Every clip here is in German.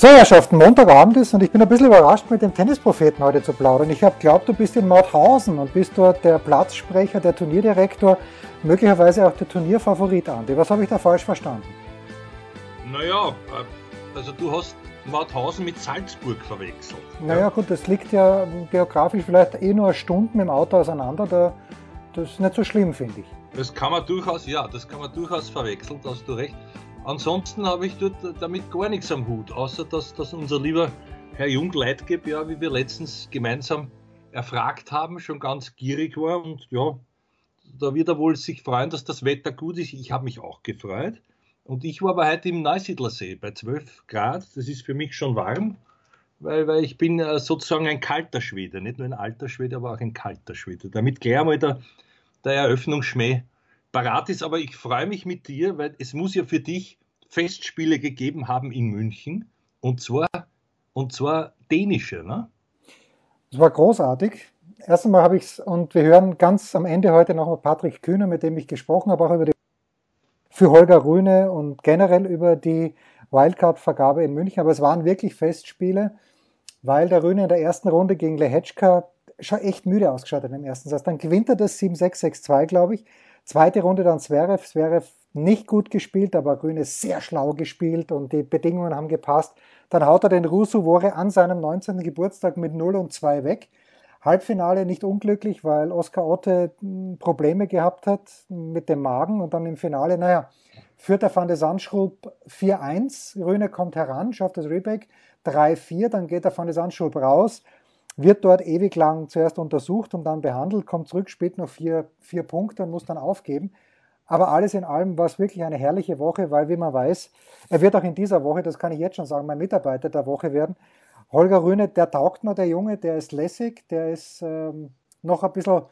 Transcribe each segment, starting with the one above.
So, Herrschaften, Montagabend ist und ich bin ein bisschen überrascht, mit dem Tennispropheten heute zu plaudern. Ich habe glaubt, du bist in Mauthausen und bist dort der Platzsprecher, der Turnierdirektor, möglicherweise auch der Turnierfavorit, Andi. Was habe ich da falsch verstanden? Naja, äh, also du hast Mauthausen mit Salzburg verwechselt. Naja, gut, das liegt ja geografisch vielleicht eh nur Stunden dem Auto auseinander. Da, das ist nicht so schlimm, finde ich. Das kann man durchaus, ja, das kann man durchaus verwechseln, da hast du recht. Ansonsten habe ich dort damit gar nichts am Hut, außer dass, dass unser lieber Herr Jung Leitgeb, ja, wie wir letztens gemeinsam erfragt haben, schon ganz gierig war und ja, da wird er wohl sich freuen, dass das Wetter gut ist. Ich habe mich auch gefreut. Und ich war aber heute im Neusiedlersee bei 12 Grad. Das ist für mich schon warm, weil, weil ich bin äh, sozusagen ein kalter Schwede. Nicht nur ein alter Schwede, aber auch ein kalter Schwede. Damit gleich einmal der, der Eröffnungsschmäh parat ist. Aber ich freue mich mit dir, weil es muss ja für dich Festspiele gegeben haben in München. Und zwar, und zwar dänische. Ne? Das war großartig. Erst einmal habe ich es, und wir hören ganz am Ende heute noch mal Patrick Kühner, mit dem ich gesprochen habe, auch über die für Holger Rühne und generell über die Wildcard-Vergabe in München. Aber es waren wirklich Festspiele, weil der Rühne in der ersten Runde gegen Lehetschka schon echt müde ausgeschaut hat im ersten Satz. Dann gewinnt er das 7-6, 6-2, glaube ich. Zweite Runde dann Zverev. Zverev nicht gut gespielt, aber Rühne sehr schlau gespielt und die Bedingungen haben gepasst. Dann haut er den Rusu Wore an seinem 19. Geburtstag mit 0 und 2 weg. Halbfinale nicht unglücklich, weil Oskar Otte hm, Probleme gehabt hat mit dem Magen und dann im Finale, naja, führt der Van de Sandschrub 4-1, Röhne kommt heran, schafft das Reback 3-4, dann geht der Van de Sandschrub raus, wird dort ewig lang zuerst untersucht und dann behandelt, kommt zurück, spielt noch vier, vier Punkte und muss dann aufgeben. Aber alles in allem war es wirklich eine herrliche Woche, weil, wie man weiß, er wird auch in dieser Woche, das kann ich jetzt schon sagen, mein Mitarbeiter der Woche werden. Holger Rühne, der taugt mir, der Junge, der ist lässig, der ist ähm, noch ein bisschen,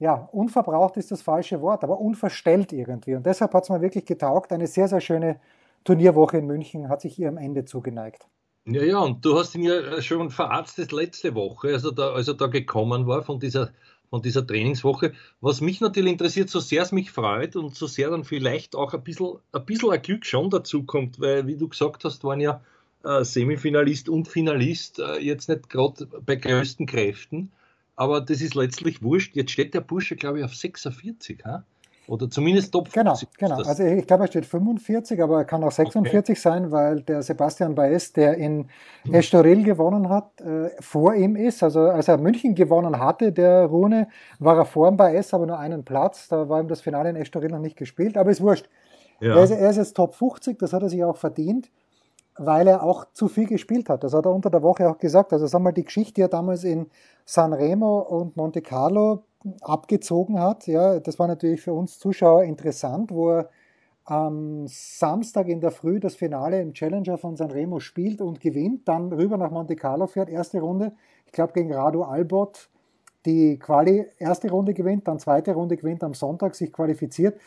ja, unverbraucht ist das falsche Wort, aber unverstellt irgendwie. Und deshalb hat es mir wirklich getaugt. Eine sehr, sehr schöne Turnierwoche in München hat sich ihrem Ende zugeneigt. Ja, ja, und du hast ihn ja schon verarztet letzte Woche, also da, als er da gekommen war von dieser, von dieser Trainingswoche. Was mich natürlich interessiert, so sehr es mich freut und so sehr dann vielleicht auch ein bisschen ein, bisschen ein Glück schon dazu kommt, weil, wie du gesagt hast, waren ja äh, Semifinalist und Finalist, äh, jetzt nicht gerade bei größten Kräften, aber das ist letztlich wurscht. Jetzt steht der Bursche, glaube ich, auf 46, ha? Oder zumindest Top 50. Genau, genau. Also ich glaube, er steht 45, aber er kann auch 46 okay. sein, weil der Sebastian Baez, der in Estoril gewonnen hat, äh, vor ihm ist. Also als er München gewonnen hatte, der Rune, war er vor dem Baez, aber nur einen Platz. Da war ihm das Finale in Estoril noch nicht gespielt, aber ist wurscht. Ja. Er, ist, er ist jetzt Top 50, das hat er sich auch verdient weil er auch zu viel gespielt hat. Das hat er unter der Woche auch gesagt. Also sag mal, die Geschichte, die er damals in Sanremo und Monte Carlo abgezogen hat, ja, das war natürlich für uns Zuschauer interessant, wo er am Samstag in der Früh das Finale im Challenger von Sanremo spielt und gewinnt, dann rüber nach Monte Carlo fährt, erste Runde, ich glaube gegen Radu Albot, die Quali erste Runde gewinnt, dann zweite Runde gewinnt am Sonntag, sich qualifiziert.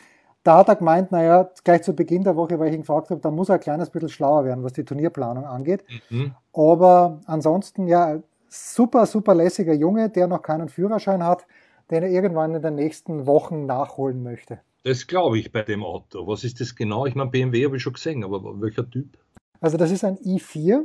Da hat er gemeint, naja, gleich zu Beginn der Woche, weil ich ihn gefragt habe, da muss er ein kleines bisschen schlauer werden, was die Turnierplanung angeht. Mhm. Aber ansonsten, ja, super, super lässiger Junge, der noch keinen Führerschein hat, den er irgendwann in den nächsten Wochen nachholen möchte. Das glaube ich bei dem Auto. Was ist das genau? Ich meine, BMW habe ich schon gesehen, aber welcher Typ? Also das ist ein i4,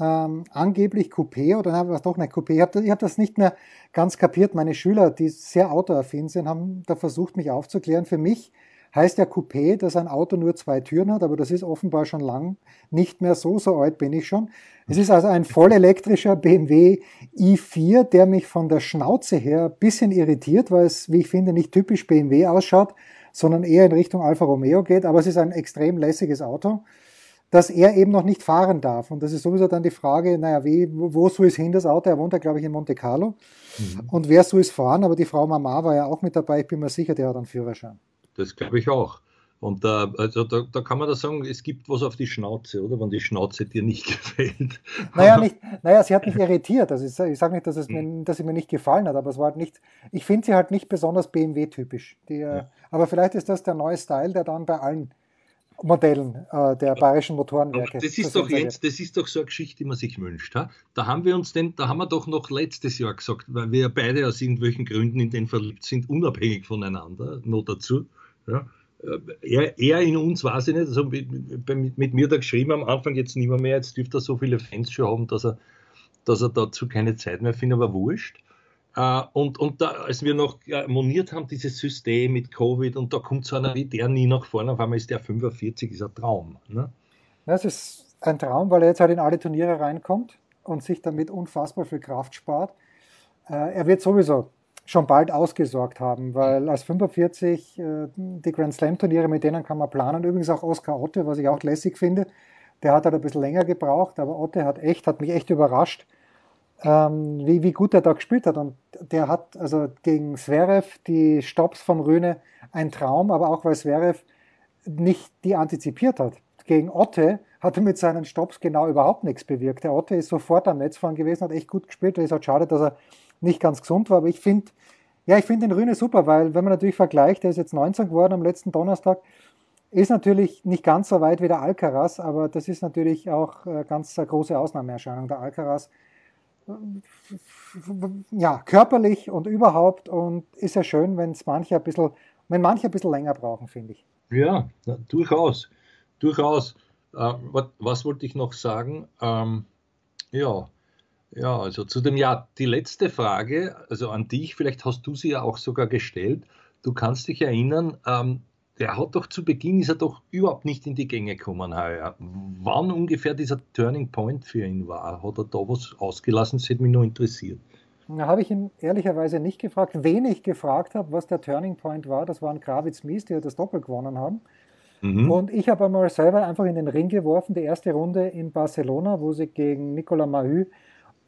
ähm, angeblich Coupé oder nein, was doch nicht Coupé. Ich habe das, hab das nicht mehr ganz kapiert. Meine Schüler, die sehr autoaffin sind, haben da versucht, mich aufzuklären. Für mich heißt ja Coupé, dass ein Auto nur zwei Türen hat, aber das ist offenbar schon lang nicht mehr so, so alt bin ich schon. Es ist also ein voll elektrischer BMW i4, der mich von der Schnauze her ein bisschen irritiert, weil es, wie ich finde, nicht typisch BMW ausschaut, sondern eher in Richtung Alfa Romeo geht, aber es ist ein extrem lässiges Auto dass er eben noch nicht fahren darf. Und das ist sowieso dann die Frage, naja, wie, wo soll es hin, das Auto? Er wohnt ja, glaube ich, in Monte Carlo. Mhm. Und wer soll es fahren? Aber die Frau Mama war ja auch mit dabei. Ich bin mir sicher, der hat einen Führerschein. Das glaube ich auch. Und äh, also da, da, kann man da sagen, es gibt was auf die Schnauze, oder? Wenn die Schnauze dir nicht gefällt. Naja, nicht, naja sie hat mich irritiert. Also ich, ich sage nicht, dass, es mir, dass sie mir nicht gefallen hat, aber es war halt nicht, ich finde sie halt nicht besonders BMW-typisch. Äh, ja. Aber vielleicht ist das der neue Style, der dann bei allen Modellen äh, der bayerischen Motorenwerke. das ist doch jetzt, das ist doch so eine Geschichte, die man sich wünscht. Ha? Da haben wir uns denn, da haben wir doch noch letztes Jahr gesagt, weil wir beide aus irgendwelchen Gründen in den verliebt sind, unabhängig voneinander, noch dazu. Ja? Äh, er, er, in uns weiß ich nicht, also mit, mit, mir da geschrieben am Anfang jetzt nicht mehr, mehr jetzt dürfte er so viele Fans schon haben, dass er, dass er dazu keine Zeit mehr findet, aber wurscht. Uh, und, und da, als wir noch uh, moniert haben, dieses System mit Covid, und da kommt so einer wie der nie nach vorne, auf einmal ist der 45, ist ein Traum. Ne? Das ist ein Traum, weil er jetzt halt in alle Turniere reinkommt und sich damit unfassbar viel Kraft spart. Er wird sowieso schon bald ausgesorgt haben, weil als 45 äh, die Grand Slam Turniere, mit denen kann man planen. Übrigens auch Oskar Otte, was ich auch lässig finde. Der hat halt ein bisschen länger gebraucht, aber Otte hat echt, hat mich echt überrascht, ähm, wie, wie gut er da gespielt hat. Und der hat also gegen Zverev die Stops vom Rühne ein Traum, aber auch weil Zverev nicht die antizipiert hat. Gegen Otte hat er mit seinen Stops genau überhaupt nichts bewirkt. Der Otte ist sofort am Netz vorn gewesen, hat echt gut gespielt. Es ist halt schade, dass er nicht ganz gesund war, aber ich finde, ja, ich finde den Rühne super, weil wenn man natürlich vergleicht, der ist jetzt 19 geworden am letzten Donnerstag, ist natürlich nicht ganz so weit wie der Alcaraz, aber das ist natürlich auch äh, ganz eine große Ausnahmeerscheinung. Der Alcaraz, äh, ja, körperlich und überhaupt und ist ja schön, wenn manche ein bisschen, wenn manche ein bisschen länger brauchen, finde ich. Ja, durchaus, durchaus. Äh, was, was, wollte ich noch sagen? Ähm, ja, ja, also zu dem Jahr. Die letzte Frage, also an dich, vielleicht hast du sie ja auch sogar gestellt. Du kannst dich erinnern, ähm, der hat doch zu Beginn, ist er doch überhaupt nicht in die Gänge gekommen heuer. Wann ungefähr dieser Turning Point für ihn war? Hat er da was ausgelassen? Das hätte mich nur interessiert. Da habe ich ihn ehrlicherweise nicht gefragt. Wen ich gefragt habe, was der Turning Point war, das waren Kravitz Mies, die das Doppel gewonnen haben. Mhm. Und ich habe einmal selber einfach in den Ring geworfen, die erste Runde in Barcelona, wo sie gegen Nicolas Mahü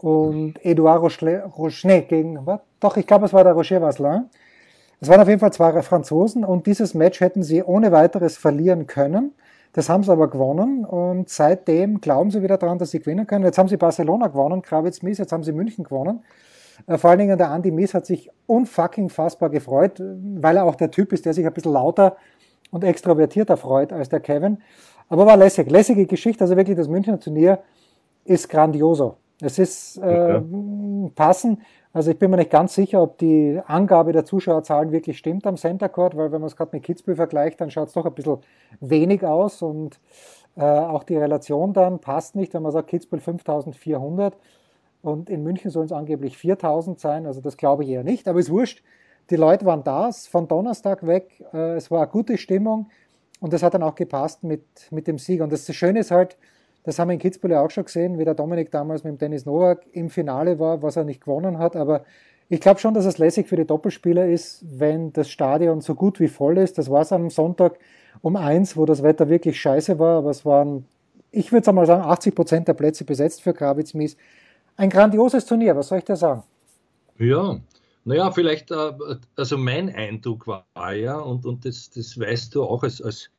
und Edouard Rochenet gegen, was? doch, ich glaube, es war der Rocher Vasselin. Es waren auf jeden Fall zwei Franzosen und dieses Match hätten sie ohne weiteres verlieren können. Das haben sie aber gewonnen und seitdem glauben sie wieder daran, dass sie gewinnen können. Jetzt haben sie Barcelona gewonnen, Kravitz Mies, jetzt haben sie München gewonnen. Äh, vor allen Dingen der Andy Mies hat sich unfucking fassbar gefreut, weil er auch der Typ ist, der sich ein bisschen lauter und extrovertierter freut als der Kevin. Aber war lässig, lässige Geschichte. Also wirklich das Münchner Turnier ist grandioso. Es ist äh, passen. Also ich bin mir nicht ganz sicher, ob die Angabe der Zuschauerzahlen wirklich stimmt am Center Court, weil wenn man es gerade mit Kitzbühel vergleicht, dann schaut es doch ein bisschen wenig aus und äh, auch die Relation dann passt nicht, wenn man sagt Kitzbühel 5400 und in München sollen es angeblich 4000 sein, also das glaube ich eher nicht, aber es ist wurscht. Die Leute waren da, von Donnerstag weg, äh, es war eine gute Stimmung und das hat dann auch gepasst mit, mit dem Sieg. Und das Schöne ist halt, das haben wir in Kitzbühel auch schon gesehen, wie der Dominik damals mit dem Dennis Nowak im Finale war, was er nicht gewonnen hat. Aber ich glaube schon, dass es lässig für die Doppelspieler ist, wenn das Stadion so gut wie voll ist. Das war es am Sonntag um eins, wo das Wetter wirklich scheiße war, aber es waren, ich würde einmal sagen, 80 Prozent der Plätze besetzt für Kravitz Mies. Ein grandioses Turnier, was soll ich da sagen? Ja, naja, vielleicht, äh, also mein Eindruck war ja, und, und das, das weißt du auch als, als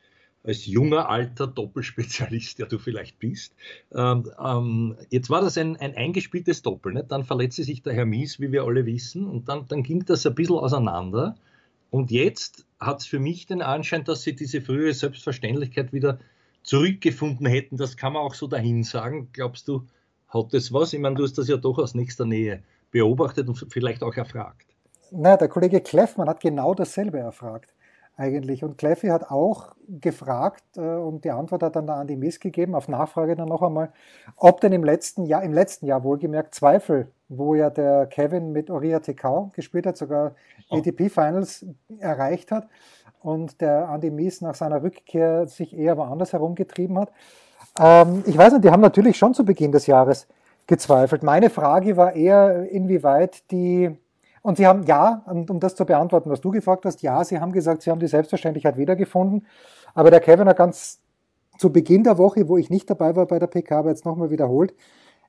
als junger, alter Doppelspezialist, der du vielleicht bist. Ähm, ähm, jetzt war das ein, ein eingespieltes Doppel. Nicht? Dann verletzte sich der Herr Mies, wie wir alle wissen, und dann, dann ging das ein bisschen auseinander. Und jetzt hat es für mich den Anschein, dass sie diese frühere Selbstverständlichkeit wieder zurückgefunden hätten. Das kann man auch so dahin sagen. Glaubst du, hat das was? Ich meine, du hast das ja doch aus nächster Nähe beobachtet und vielleicht auch erfragt. Na, der Kollege Kleffmann hat genau dasselbe erfragt eigentlich. Und Kleffi hat auch gefragt äh, und die Antwort hat dann der Andi Miss gegeben, auf Nachfrage dann noch einmal, ob denn im letzten Jahr, im letzten Jahr wohlgemerkt Zweifel, wo ja der Kevin mit Oria Tekau gespielt hat, sogar oh. ATP Finals erreicht hat und der Andi Mies nach seiner Rückkehr sich eher woanders herumgetrieben hat. Ähm, ich weiß nicht, die haben natürlich schon zu Beginn des Jahres gezweifelt. Meine Frage war eher, inwieweit die und Sie haben, ja, um das zu beantworten, was du gefragt hast, ja, Sie haben gesagt, Sie haben die Selbstverständlichkeit wiedergefunden. Aber der Kevin hat ganz zu Beginn der Woche, wo ich nicht dabei war bei der PK, aber jetzt nochmal wiederholt,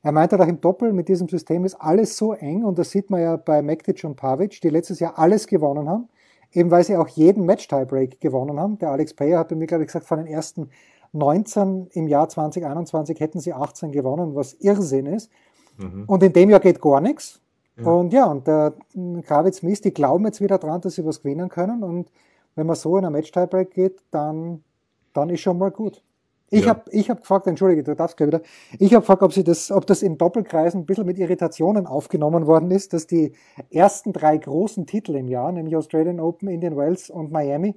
er meinte auch im Doppel mit diesem System ist alles so eng und das sieht man ja bei Mektic und Pavic, die letztes Jahr alles gewonnen haben. eben weil sie auch jeden Match-Tiebreak gewonnen haben. Der Alex Payer hat bei mir, glaube ich, gesagt, von den ersten 19 im Jahr 2021 hätten sie 18 gewonnen, was Irrsinn ist. Mhm. Und in dem Jahr geht gar nichts. Ja. Und ja, und der Kravitz Mist, die glauben jetzt wieder dran, dass sie was gewinnen können. Und wenn man so in ein Match-Tiebreak geht, dann, dann ist schon mal gut. Ich ja. habe ich hab gefragt, entschuldige, du darfst gleich wieder, ich habe gefragt, ob, sie das, ob das in Doppelkreisen ein bisschen mit Irritationen aufgenommen worden ist, dass die ersten drei großen Titel im Jahr, nämlich Australian Open, Indian Wells und Miami,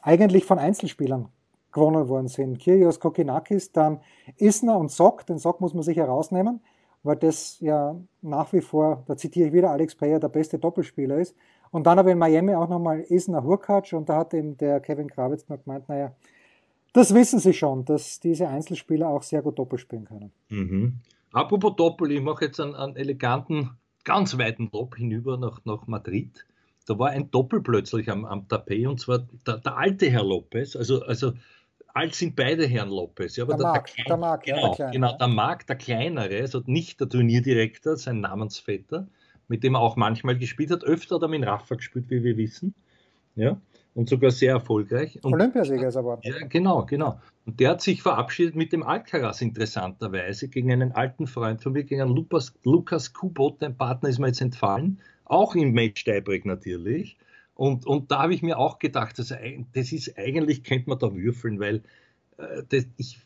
eigentlich von Einzelspielern gewonnen worden sind. Kyrgios Kokinakis, dann Isner und Sock, den Sock muss man sich herausnehmen, weil das ja nach wie vor, da zitiere ich wieder Alex Payer, der beste Doppelspieler ist. Und dann aber in Miami auch nochmal Isner Hurkacz und da hat eben der Kevin Krawitz noch gemeint, naja, das wissen sie schon, dass diese Einzelspieler auch sehr gut Doppel spielen können. Mhm. Apropos Doppel, ich mache jetzt einen, einen, eleganten, ganz weiten Lob hinüber nach, nach Madrid. Da war ein Doppel plötzlich am, am Tapet und zwar der, der alte Herr Lopez, also, also alt sind beide Herren Lopez. Ja, aber der, Marc, der, der Marc, genau, ja, der Kleine, genau, der Marc, der Kleinere, also nicht der Turnierdirektor, sein Namensvetter, mit dem er auch manchmal gespielt hat. Öfter hat er mit Rafa gespielt, wie wir wissen. Ja und sogar sehr erfolgreich. Und, Olympiasieger ist er Ja, genau, genau. Und der hat sich verabschiedet mit dem Alcaraz interessanterweise gegen einen alten Freund von mir, gegen einen Lukas, Lukas Kubot, dein Partner ist mir jetzt entfallen, auch im Match Tiebreak natürlich. Und, und da habe ich mir auch gedacht, das, das ist eigentlich, könnte man da würfeln, weil äh, das, ich,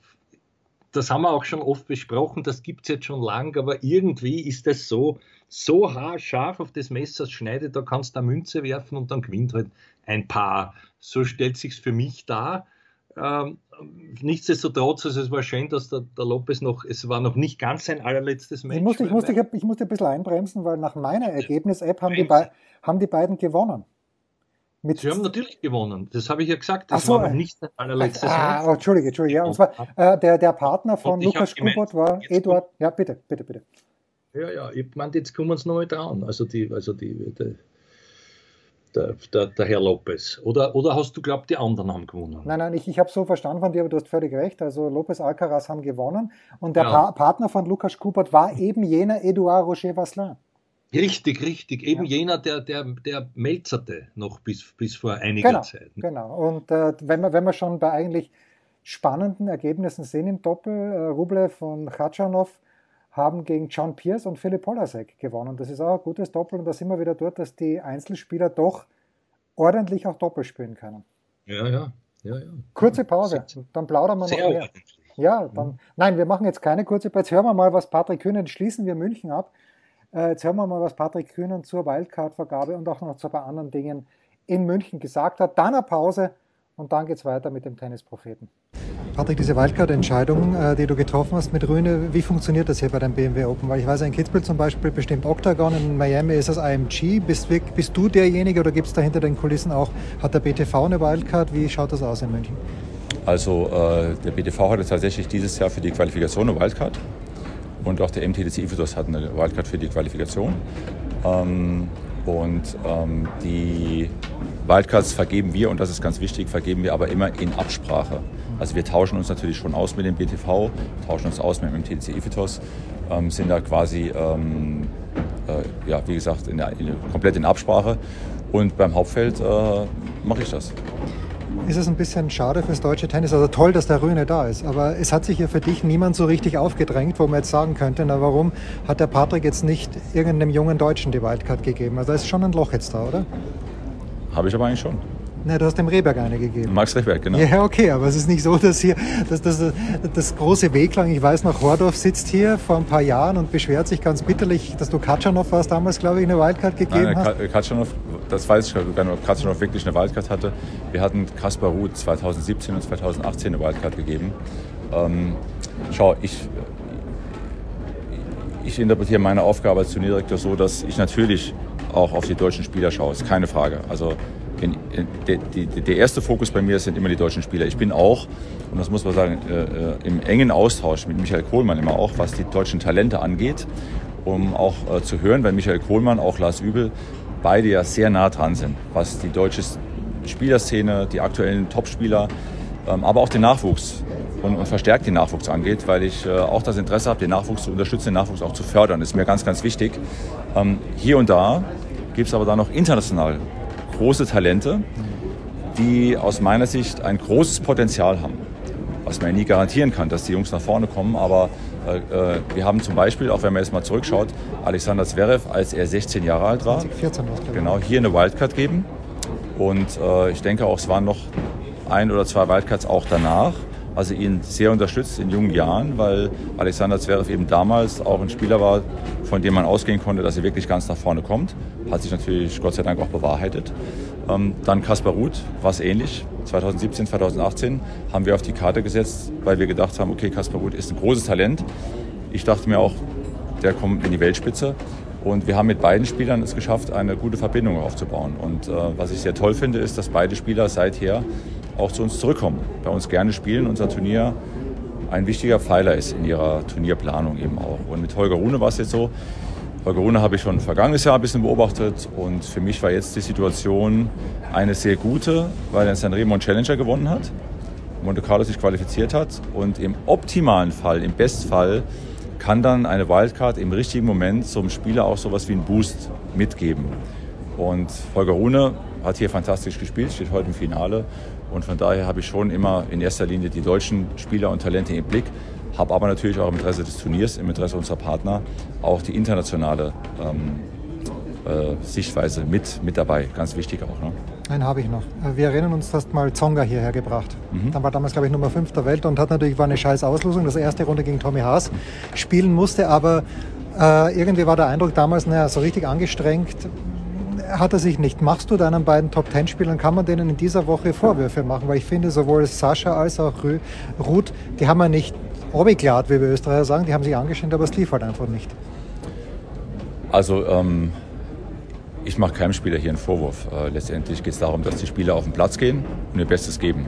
das haben wir auch schon oft besprochen, das gibt es jetzt schon lang, aber irgendwie ist das so, so haarscharf auf das Messer schneidet, da kannst du eine Münze werfen und dann gewinnt halt ein Paar. So stellt sich's für mich dar. Ähm, nichtsdestotrotz, also es war schön, dass der, der, Lopez noch, es war noch nicht ganz sein allerletztes Match. Ich musste, ich musste, ich musste ein bisschen einbremsen, weil nach meiner Ergebnis-App haben, die haben die beiden gewonnen. Mit Sie haben natürlich gewonnen, das habe ich ja gesagt. Das so, war nicht sein allerletztes ah, oh, Entschuldige, Entschuldige. Ja, und zwar äh, der, der Partner von Lukas Kubot war Eduard. Ja, bitte, bitte, bitte. Ja, ja, ich meine, jetzt kommen wir uns nochmal dran. Also die, also die, die der, der, der, Herr Lopez. Oder, oder hast du glaubt, die anderen haben gewonnen? Nein, nein, ich, ich habe so verstanden von dir, aber du hast völlig recht. Also Lopez Alcaraz haben gewonnen und der ja. pa Partner von Lukas Kubert war eben jener Edouard Roger Vasselin. Richtig, richtig. Eben ja. jener, der, der, der melzerte noch bis, bis vor einiger genau, Zeit. Genau. Und äh, wenn, wir, wenn wir schon bei eigentlich spannenden Ergebnissen sehen im Doppel, äh, Rublev und Khachanov haben gegen John Pierce und Philipp Polasek gewonnen. Das ist auch ein gutes Doppel und da sind wir wieder dort, dass die Einzelspieler doch ordentlich auch Doppel spielen können. Ja, ja. ja, ja. Kurze Pause, dann plaudern wir noch mehr. Ja, dann, nein, wir machen jetzt keine kurze Pause. Jetzt hören wir mal, was Patrick Kühnen, schließen wir München ab. Äh, jetzt hören wir mal, was Patrick Kühnen zur Wildcard-Vergabe und auch noch zu ein paar anderen Dingen in München gesagt hat. Dann eine Pause und dann geht es weiter mit dem Tennispropheten. Patrick, diese Wildcard-Entscheidung, äh, die du getroffen hast mit Rühne, wie funktioniert das hier bei deinem BMW Open? Weil ich weiß, in Kitzbühel zum Beispiel bestimmt Octagon, in Miami ist das IMG. Bist, bist du derjenige oder gibt es da hinter den Kulissen auch, hat der BTV eine Wildcard? Wie schaut das aus in München? Also äh, der BTV hatte tatsächlich dieses Jahr für die Qualifikation eine Wildcard und auch der MTDC Ifitos hat eine Wildcard für die Qualifikation. Ähm, und ähm, die Wildcards vergeben wir, und das ist ganz wichtig, vergeben wir aber immer in Absprache. Also wir tauschen uns natürlich schon aus mit dem BTV, tauschen uns aus mit dem TDC Ifitos, ähm, sind da quasi, ähm, äh, ja, wie gesagt, in der, in, komplett in Absprache. Und beim Hauptfeld äh, mache ich das. Ist es ein bisschen schade fürs deutsche Tennis? Also toll, dass der Rühne da ist, aber es hat sich ja für dich niemand so richtig aufgedrängt, wo man jetzt sagen könnte, na warum hat der Patrick jetzt nicht irgendeinem jungen Deutschen die Wildcard gegeben? Also da ist schon ein Loch jetzt da, oder? Habe ich aber eigentlich schon. Ne, du hast dem Rehberg eine gegeben. Max Rehberg, genau. Ja, okay, aber es ist nicht so, dass hier dass, dass, das große Wehklang, ich weiß noch, Hordorf sitzt hier vor ein paar Jahren und beschwert sich ganz bitterlich, dass du Katschanow warst damals, glaube ich, eine Wildcard gegeben Nein, hast. Katschanow, das weiß ich gar nicht, ob Katschanow wirklich eine Wildcard hatte. Wir hatten Kaspar Ruth 2017 und 2018 eine Wildcard gegeben. Ähm, schau, ich, ich interpretiere meine Aufgabe als Turnierdirektor so, dass ich natürlich auch auf die deutschen Spieler schaue, ist keine Frage. Also in, in, de, de, der erste Fokus bei mir sind immer die deutschen Spieler. Ich bin auch, und das muss man sagen, äh, äh, im engen Austausch mit Michael Kohlmann immer auch, was die deutschen Talente angeht, um auch äh, zu hören, weil Michael Kohlmann, auch Lars Übel, beide ja sehr nah dran sind, was die deutsche Spielerszene, die aktuellen Topspieler, ähm, aber auch den Nachwuchs und, und verstärkt den Nachwuchs angeht, weil ich äh, auch das Interesse habe, den Nachwuchs zu unterstützen, den Nachwuchs auch zu fördern. Das ist mir ganz, ganz wichtig. Ähm, hier und da gibt es aber dann noch international große Talente, die aus meiner Sicht ein großes Potenzial haben. Was man ja nie garantieren kann, dass die Jungs nach vorne kommen, aber äh, äh wir haben zum Beispiel, auch wenn man jetzt mal zurückschaut, Alexander Zverev, als er 16 Jahre alt war, 2014 genau, hier eine Wildcard geben. Und äh, ich denke auch, es waren noch ein oder zwei Wildcards auch danach also ihn sehr unterstützt in jungen Jahren, weil Alexander Zverev eben damals auch ein Spieler war, von dem man ausgehen konnte, dass er wirklich ganz nach vorne kommt. Hat sich natürlich Gott sei Dank auch bewahrheitet. Ähm, dann Kaspar Ruth, war es ähnlich. 2017, 2018 haben wir auf die Karte gesetzt, weil wir gedacht haben, okay, Kaspar Ruth ist ein großes Talent. Ich dachte mir auch, der kommt in die Weltspitze. Und wir haben mit beiden Spielern es geschafft, eine gute Verbindung aufzubauen. Und äh, was ich sehr toll finde, ist, dass beide Spieler seither auch zu uns zurückkommen, bei uns gerne spielen. Unser Turnier ein wichtiger Pfeiler ist in ihrer Turnierplanung eben auch. Und mit Holger Rune war es jetzt so, Holger Rune habe ich schon vergangenes Jahr ein bisschen beobachtet und für mich war jetzt die Situation eine sehr gute, weil er San Remo Challenger gewonnen hat, Monte Carlo sich qualifiziert hat und im optimalen Fall, im Bestfall, kann dann eine Wildcard im richtigen Moment zum Spieler auch sowas wie einen Boost mitgeben. Und Holger Rune hat hier fantastisch gespielt, steht heute im Finale und von daher habe ich schon immer in erster Linie die deutschen Spieler und Talente im Blick, habe aber natürlich auch im Interesse des Turniers, im Interesse unserer Partner auch die internationale ähm, äh, Sichtweise mit, mit dabei. Ganz wichtig auch. Ne? Einen habe ich noch. Wir erinnern uns, dass mal Zonga hierher gebracht. Mhm. Dann war damals, glaube ich, Nummer 5 der Welt und hat natürlich war eine scheiß Auslosung. Das erste Runde gegen Tommy Haas spielen musste, aber äh, irgendwie war der Eindruck damals, naja, so richtig angestrengt hat er sich nicht. Machst du deinen beiden Top Ten Spielern, kann man denen in dieser Woche Vorwürfe machen? Weil ich finde, sowohl Sascha als auch Ruth, die haben ja nicht obiglad, wie wir Österreicher sagen, die haben sich angestrengt, aber es lief halt einfach nicht. Also, ähm, ich mache keinem Spieler hier einen Vorwurf. Äh, letztendlich geht es darum, dass die Spieler auf den Platz gehen und ihr Bestes geben.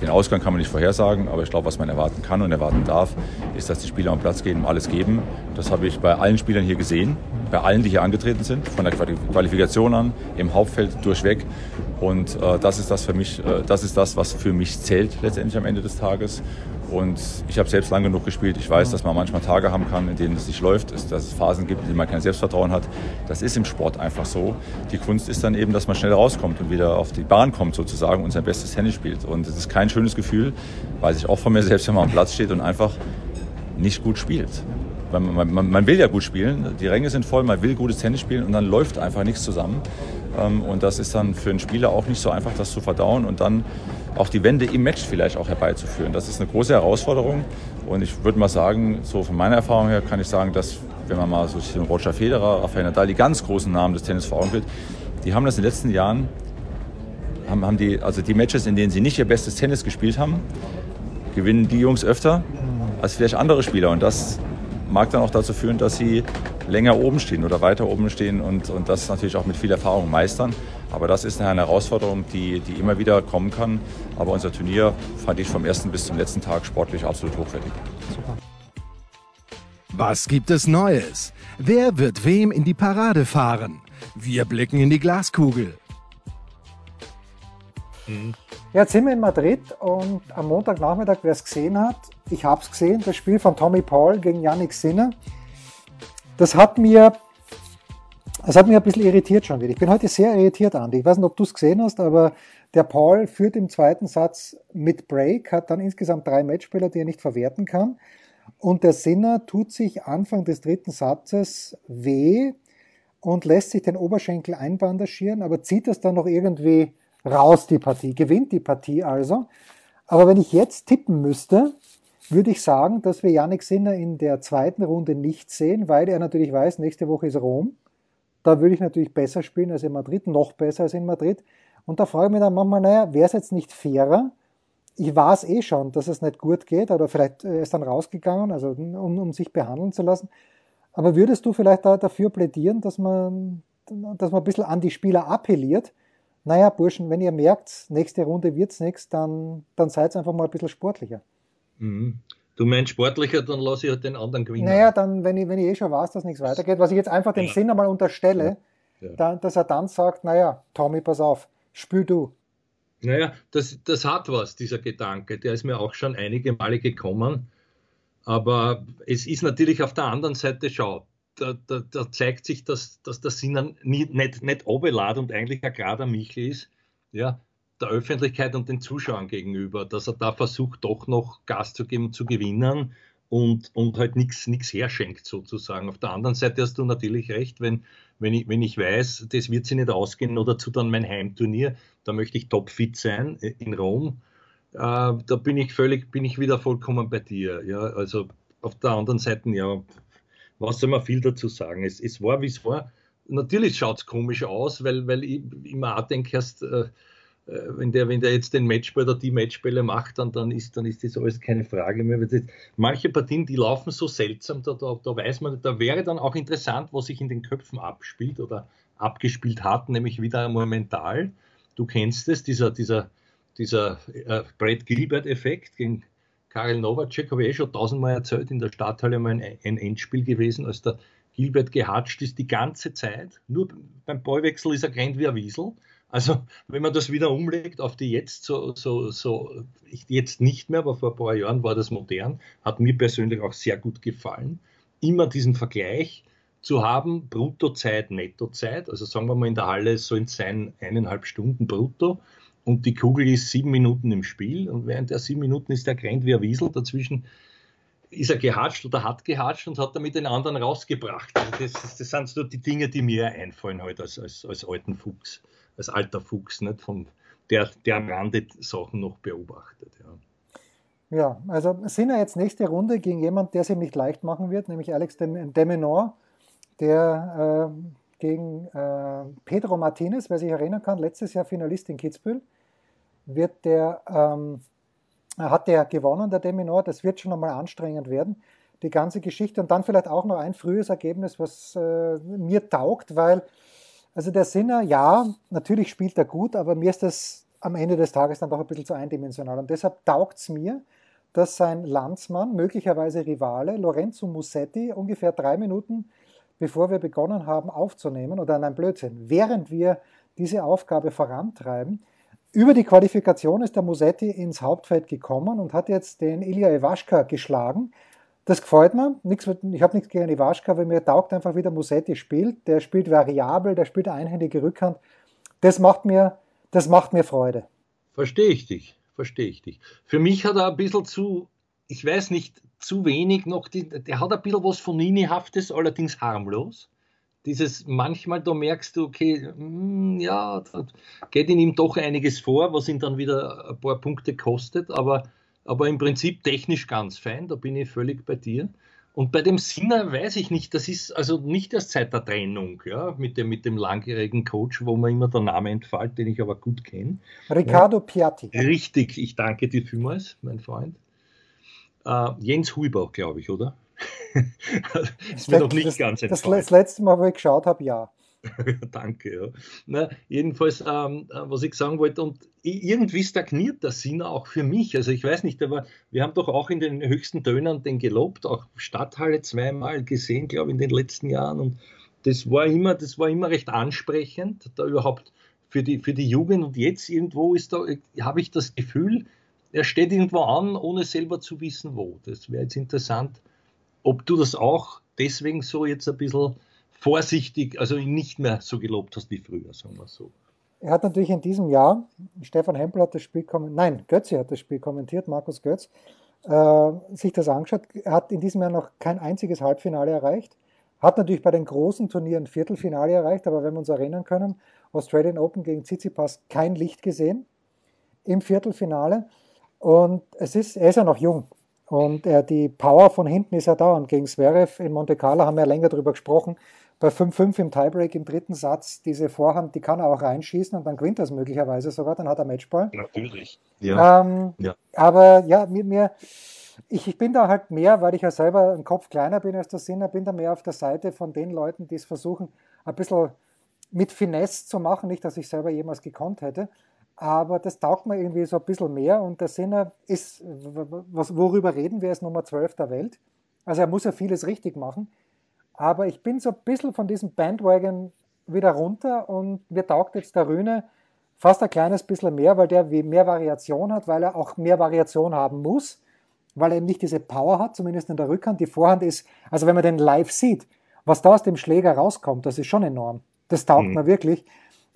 Den Ausgang kann man nicht vorhersagen, aber ich glaube, was man erwarten kann und erwarten darf, ist, dass die Spieler den Platz gehen und alles geben. Das habe ich bei allen Spielern hier gesehen bei allen, die hier angetreten sind, von der Qualifikation an, im Hauptfeld durchweg. Und äh, das ist das für mich, äh, das ist das, was für mich zählt letztendlich am Ende des Tages. Und ich habe selbst lang genug gespielt. Ich weiß, dass man manchmal Tage haben kann, in denen es nicht läuft, dass es Phasen gibt, in denen man kein Selbstvertrauen hat. Das ist im Sport einfach so. Die Kunst ist dann eben, dass man schnell rauskommt und wieder auf die Bahn kommt sozusagen und sein bestes Tennis spielt. Und es ist kein schönes Gefühl, weiß ich auch von mir selbst, wenn man am Platz steht und einfach nicht gut spielt man, man, man, will ja gut spielen, die Ränge sind voll, man will gutes Tennis spielen und dann läuft einfach nichts zusammen. Ähm, und das ist dann für einen Spieler auch nicht so einfach, das zu verdauen und dann auch die Wende im Match vielleicht auch herbeizuführen. Das ist eine große Herausforderung und ich würde mal sagen, so von meiner Erfahrung her kann ich sagen, dass wenn man mal so Roger Federer, Rafael Nadal, die ganz großen Namen des Tennis vor Augen führt, die haben das in den letzten Jahren, haben, haben die, also die Matches, in denen sie nicht ihr bestes Tennis gespielt haben, gewinnen die Jungs öfter als vielleicht andere Spieler und das mag dann auch dazu führen, dass sie länger oben stehen oder weiter oben stehen und, und das natürlich auch mit viel Erfahrung meistern. Aber das ist eine Herausforderung, die, die immer wieder kommen kann. Aber unser Turnier fand ich vom ersten bis zum letzten Tag sportlich absolut hochwertig. Super. Was gibt es Neues? Wer wird wem in die Parade fahren? Wir blicken in die Glaskugel. Mhm. Jetzt sind wir in Madrid und am Montagnachmittag, wer es gesehen hat, ich habe es gesehen, das Spiel von Tommy Paul gegen Yannick Sinner, das hat mir, das hat mich ein bisschen irritiert schon wieder. Ich bin heute sehr irritiert, Andi. Ich weiß nicht, ob du es gesehen hast, aber der Paul führt im zweiten Satz mit Break, hat dann insgesamt drei Matchspieler, die er nicht verwerten kann. Und der Sinner tut sich Anfang des dritten Satzes weh und lässt sich den Oberschenkel einbandagieren, aber zieht das dann noch irgendwie raus die Partie, gewinnt die Partie also. Aber wenn ich jetzt tippen müsste, würde ich sagen, dass wir Yannick Sinner in der zweiten Runde nicht sehen, weil er natürlich weiß, nächste Woche ist Rom. Da würde ich natürlich besser spielen als in Madrid, noch besser als in Madrid. Und da frage ich mich dann manchmal, naja, wäre es jetzt nicht fairer? Ich weiß eh schon, dass es nicht gut geht, oder vielleicht äh, ist dann rausgegangen, also um, um sich behandeln zu lassen. Aber würdest du vielleicht da dafür plädieren, dass man, dass man ein bisschen an die Spieler appelliert naja, Burschen, wenn ihr merkt, nächste Runde wird es nichts, dann, dann seid einfach mal ein bisschen sportlicher. Mhm. Du meinst sportlicher, dann lasse ich halt den anderen gewinnen. Naja, dann, wenn ich, wenn ich eh schon weiß, dass nichts weitergeht, was ich jetzt einfach den ja. Sinn einmal unterstelle, ja. Ja. Dann, dass er dann sagt, naja, Tommy, pass auf, spül du. Naja, das, das hat was, dieser Gedanke. Der ist mir auch schon einige Male gekommen. Aber es ist natürlich auf der anderen Seite, schau, da, da, da, zeigt sich, dass, dass der Sinn nicht, nicht, nicht runterladen und eigentlich ein gerader Michel ist, ja, der Öffentlichkeit und den Zuschauern gegenüber, dass er da versucht, doch noch Gas zu geben, zu gewinnen und, und halt nichts herschenkt sozusagen. Auf der anderen Seite hast du natürlich recht, wenn, wenn, ich, wenn ich weiß, das wird sich nicht ausgehen oder zu dann mein Heimturnier, da möchte ich topfit sein äh, in Rom, äh, da bin ich völlig, bin ich wieder vollkommen bei dir. Ja, also auf der anderen Seite, ja, was soll man viel dazu sagen? Es, es war, wie es war. Natürlich schaut es komisch aus, weil, weil ich immer denke, erst, äh, wenn, der, wenn der jetzt den Matchball oder die Matchbälle macht, dann, dann, ist, dann ist das alles keine Frage mehr. Manche Partien, die laufen so seltsam, da, da, da weiß man, da wäre dann auch interessant, was sich in den Köpfen abspielt oder abgespielt hat, nämlich wieder einmal mental. Du kennst es, dieser, dieser, dieser äh, Brad Gilbert-Effekt gegen Karel Novacek habe ich eh schon tausendmal erzählt, in der Stadthalle mal ein, ein Endspiel gewesen, als der Gilbert gehatscht ist die ganze Zeit. Nur beim Ballwechsel ist er gerannt wie ein Wiesel. Also, wenn man das wieder umlegt auf die jetzt, so, so, so, jetzt nicht mehr, aber vor ein paar Jahren war das modern, hat mir persönlich auch sehr gut gefallen. Immer diesen Vergleich zu haben, Bruttozeit, Nettozeit. Also sagen wir mal in der Halle sollen es sein eineinhalb Stunden brutto und die Kugel ist sieben Minuten im Spiel und während der sieben Minuten ist der gerannt wie ein Wiesel, dazwischen ist er gehatscht oder hat gehatscht und hat damit den anderen rausgebracht. Also das, das, sind so die Dinge, die mir einfallen heute als, als, als alten Fuchs, als alter Fuchs, nicht von der, der am Rande Sachen noch beobachtet. Ja. ja, also sind wir jetzt nächste Runde gegen jemand, der es ihm nicht leicht machen wird, nämlich Alex Demenor, der äh, gegen äh, Pedro Martinez, wer sich erinnern kann, letztes Jahr Finalist in Kitzbühel, wird der, ähm, hat der gewonnen, der Deminor. Das wird schon einmal anstrengend werden, die ganze Geschichte. Und dann vielleicht auch noch ein frühes Ergebnis, was äh, mir taugt, weil, also der Sinner, ja, natürlich spielt er gut, aber mir ist das am Ende des Tages dann doch ein bisschen zu eindimensional. Und deshalb taugt es mir, dass sein Landsmann, möglicherweise Rivale, Lorenzo Musetti, ungefähr drei Minuten bevor wir begonnen haben aufzunehmen, oder nein, Blödsinn, während wir diese Aufgabe vorantreiben, über die Qualifikation ist der Musetti ins Hauptfeld gekommen und hat jetzt den Ilya Iwaschka geschlagen. Das gefällt mir. Nichts, ich habe nichts gegen Iwaschka, weil mir taugt einfach, wie der Musetti spielt. Der spielt variabel, der spielt einhändige Rückhand. Das macht mir, das macht mir Freude. Verstehe ich dich, verstehe ich dich. Für mich hat er ein bisschen zu, ich weiß nicht, zu wenig noch, die, der hat ein bisschen was von Nini-haftes, allerdings harmlos. Dieses manchmal, da merkst du, okay, mh, hm, ja, da geht in ihm doch einiges vor, was ihn dann wieder ein paar Punkte kostet, aber, aber im Prinzip technisch ganz fein, da bin ich völlig bei dir. Und bei dem Sinner weiß ich nicht, das ist also nicht erst seit der Trennung, ja, mit dem, mit dem langjährigen Coach, wo mir immer der Name entfällt, den ich aber gut kenne. Riccardo Piatti. Richtig, ich danke dir vielmals, mein Freund. Uh, Jens Huber, glaube ich, oder? das ist mir noch nicht das, ganz das, das letzte Mal, wo ich geschaut habe, ja. Danke, ja. Na, jedenfalls, ähm, äh, was ich sagen wollte, und irgendwie stagniert der Sinn auch für mich. Also ich weiß nicht, aber wir haben doch auch in den höchsten Tönern den gelobt, auch Stadthalle zweimal gesehen, glaube ich, in den letzten Jahren. Und das war immer, das war immer recht ansprechend, da überhaupt für die, für die Jugend. Und jetzt irgendwo ist da, habe ich das Gefühl, er steht irgendwo an, ohne selber zu wissen, wo. Das wäre jetzt interessant, ob du das auch deswegen so jetzt ein bisschen vorsichtig, also ihn nicht mehr so gelobt hast wie früher, sagen wir so. Er hat natürlich in diesem Jahr, Stefan Hempel hat das Spiel kommentiert, nein, Götze hat das Spiel kommentiert, Markus Götz, äh, sich das angeschaut. Er hat in diesem Jahr noch kein einziges Halbfinale erreicht. Hat natürlich bei den großen Turnieren Viertelfinale erreicht, aber wenn wir uns erinnern können, Australian Open gegen Tsitsipas kein Licht gesehen im Viertelfinale. Und es ist, er ist ja noch jung. Und er, die Power von hinten ist ja da. Und gegen Zverev in Monte Carlo haben wir länger darüber gesprochen. Bei 5-5 im Tiebreak im dritten Satz, diese Vorhand, die kann er auch reinschießen und dann gewinnt er es möglicherweise sogar, dann hat er Matchball. Natürlich. Ja. Ähm, ja. Aber ja, mir, mir ich, ich, bin da halt mehr, weil ich ja selber ein Kopf kleiner bin als der Sinner, bin da mehr auf der Seite von den Leuten, die es versuchen, ein bisschen mit Finesse zu machen. Nicht, dass ich selber jemals gekonnt hätte, aber das taugt mir irgendwie so ein bisschen mehr und der Sinner ist, was, worüber reden wir, ist Nummer 12 der Welt. Also er muss ja vieles richtig machen, aber ich bin so ein bisschen von diesem Bandwagon wieder runter und mir taugt jetzt der Rühne fast ein kleines bisschen mehr, weil der mehr Variation hat, weil er auch mehr Variation haben muss, weil er eben nicht diese Power hat, zumindest in der Rückhand. Die Vorhand ist, also wenn man den live sieht, was da aus dem Schläger rauskommt, das ist schon enorm. Das taugt mhm. mir wirklich.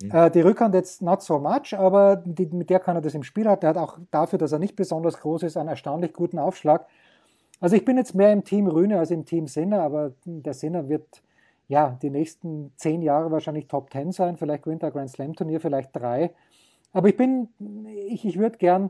Mhm. Äh, die Rückhand jetzt not so much, aber die, mit der kann er das im Spiel haben. Der hat auch dafür, dass er nicht besonders groß ist, einen erstaunlich guten Aufschlag. Also ich bin jetzt mehr im Team Rühne als im Team Sinner, aber der Sinner wird ja die nächsten zehn Jahre wahrscheinlich Top Ten sein, vielleicht gewinnt er Grand Slam Turnier, vielleicht drei. Aber ich bin, ich, ich würde gern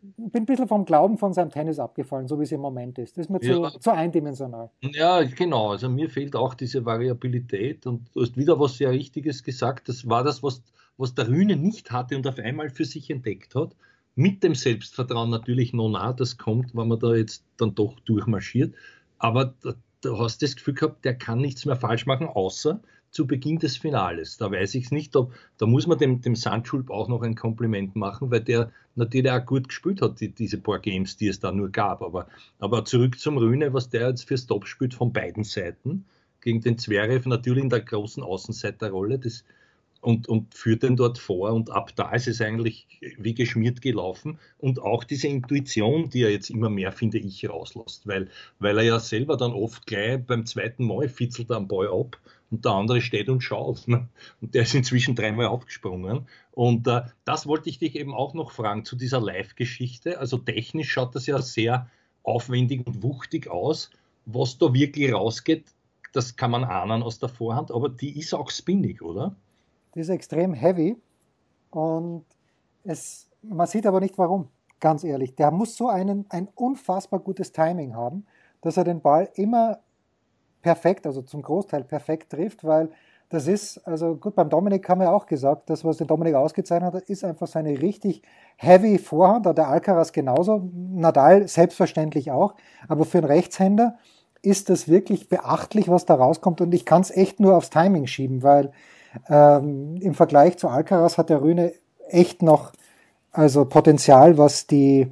bin ein bisschen vom Glauben von seinem Tennis abgefallen, so wie es im Moment ist. Das ist mir ja. zu, zu, eindimensional. Ja, genau. Also mir fehlt auch diese Variabilität und du hast wieder was sehr Richtiges gesagt. Das war das, was, was der Rühne nicht hatte und auf einmal für sich entdeckt hat. Mit dem Selbstvertrauen natürlich noch nah, das kommt, wenn man da jetzt dann doch durchmarschiert. Aber du hast das Gefühl gehabt, der kann nichts mehr falsch machen, außer zu Beginn des Finales. Da weiß ich es nicht, ob, da muss man dem, dem Sandschulp auch noch ein Kompliment machen, weil der natürlich auch gut gespielt hat, die, diese paar Games, die es da nur gab. Aber, aber zurück zum Rühne, was der jetzt für Stop spielt von beiden Seiten, gegen den Zverev natürlich in der großen Außenseiterrolle, das, und, und führt den dort vor und ab da ist es eigentlich wie geschmiert gelaufen und auch diese Intuition, die er jetzt immer mehr, finde ich, rauslässt, weil, weil er ja selber dann oft gleich beim zweiten Mal fitzelt am Ball ab und der andere steht und schaut. Ne? Und der ist inzwischen dreimal aufgesprungen. Und äh, das wollte ich dich eben auch noch fragen zu dieser Live-Geschichte. Also technisch schaut das ja sehr aufwendig und wuchtig aus. Was da wirklich rausgeht, das kann man ahnen aus der Vorhand, aber die ist auch spinnig, oder? Die ist extrem heavy und es, man sieht aber nicht warum, ganz ehrlich. Der muss so einen, ein unfassbar gutes Timing haben, dass er den Ball immer perfekt, also zum Großteil perfekt trifft, weil das ist, also gut, beim Dominik haben wir auch gesagt, das, was den Dominik ausgezeichnet hat, ist einfach seine richtig heavy Vorhand, der Alcaraz genauso, Nadal selbstverständlich auch, aber für einen Rechtshänder ist das wirklich beachtlich, was da rauskommt und ich kann es echt nur aufs Timing schieben, weil ähm, im Vergleich zu Alcaraz hat der Rühne echt noch also Potenzial, was die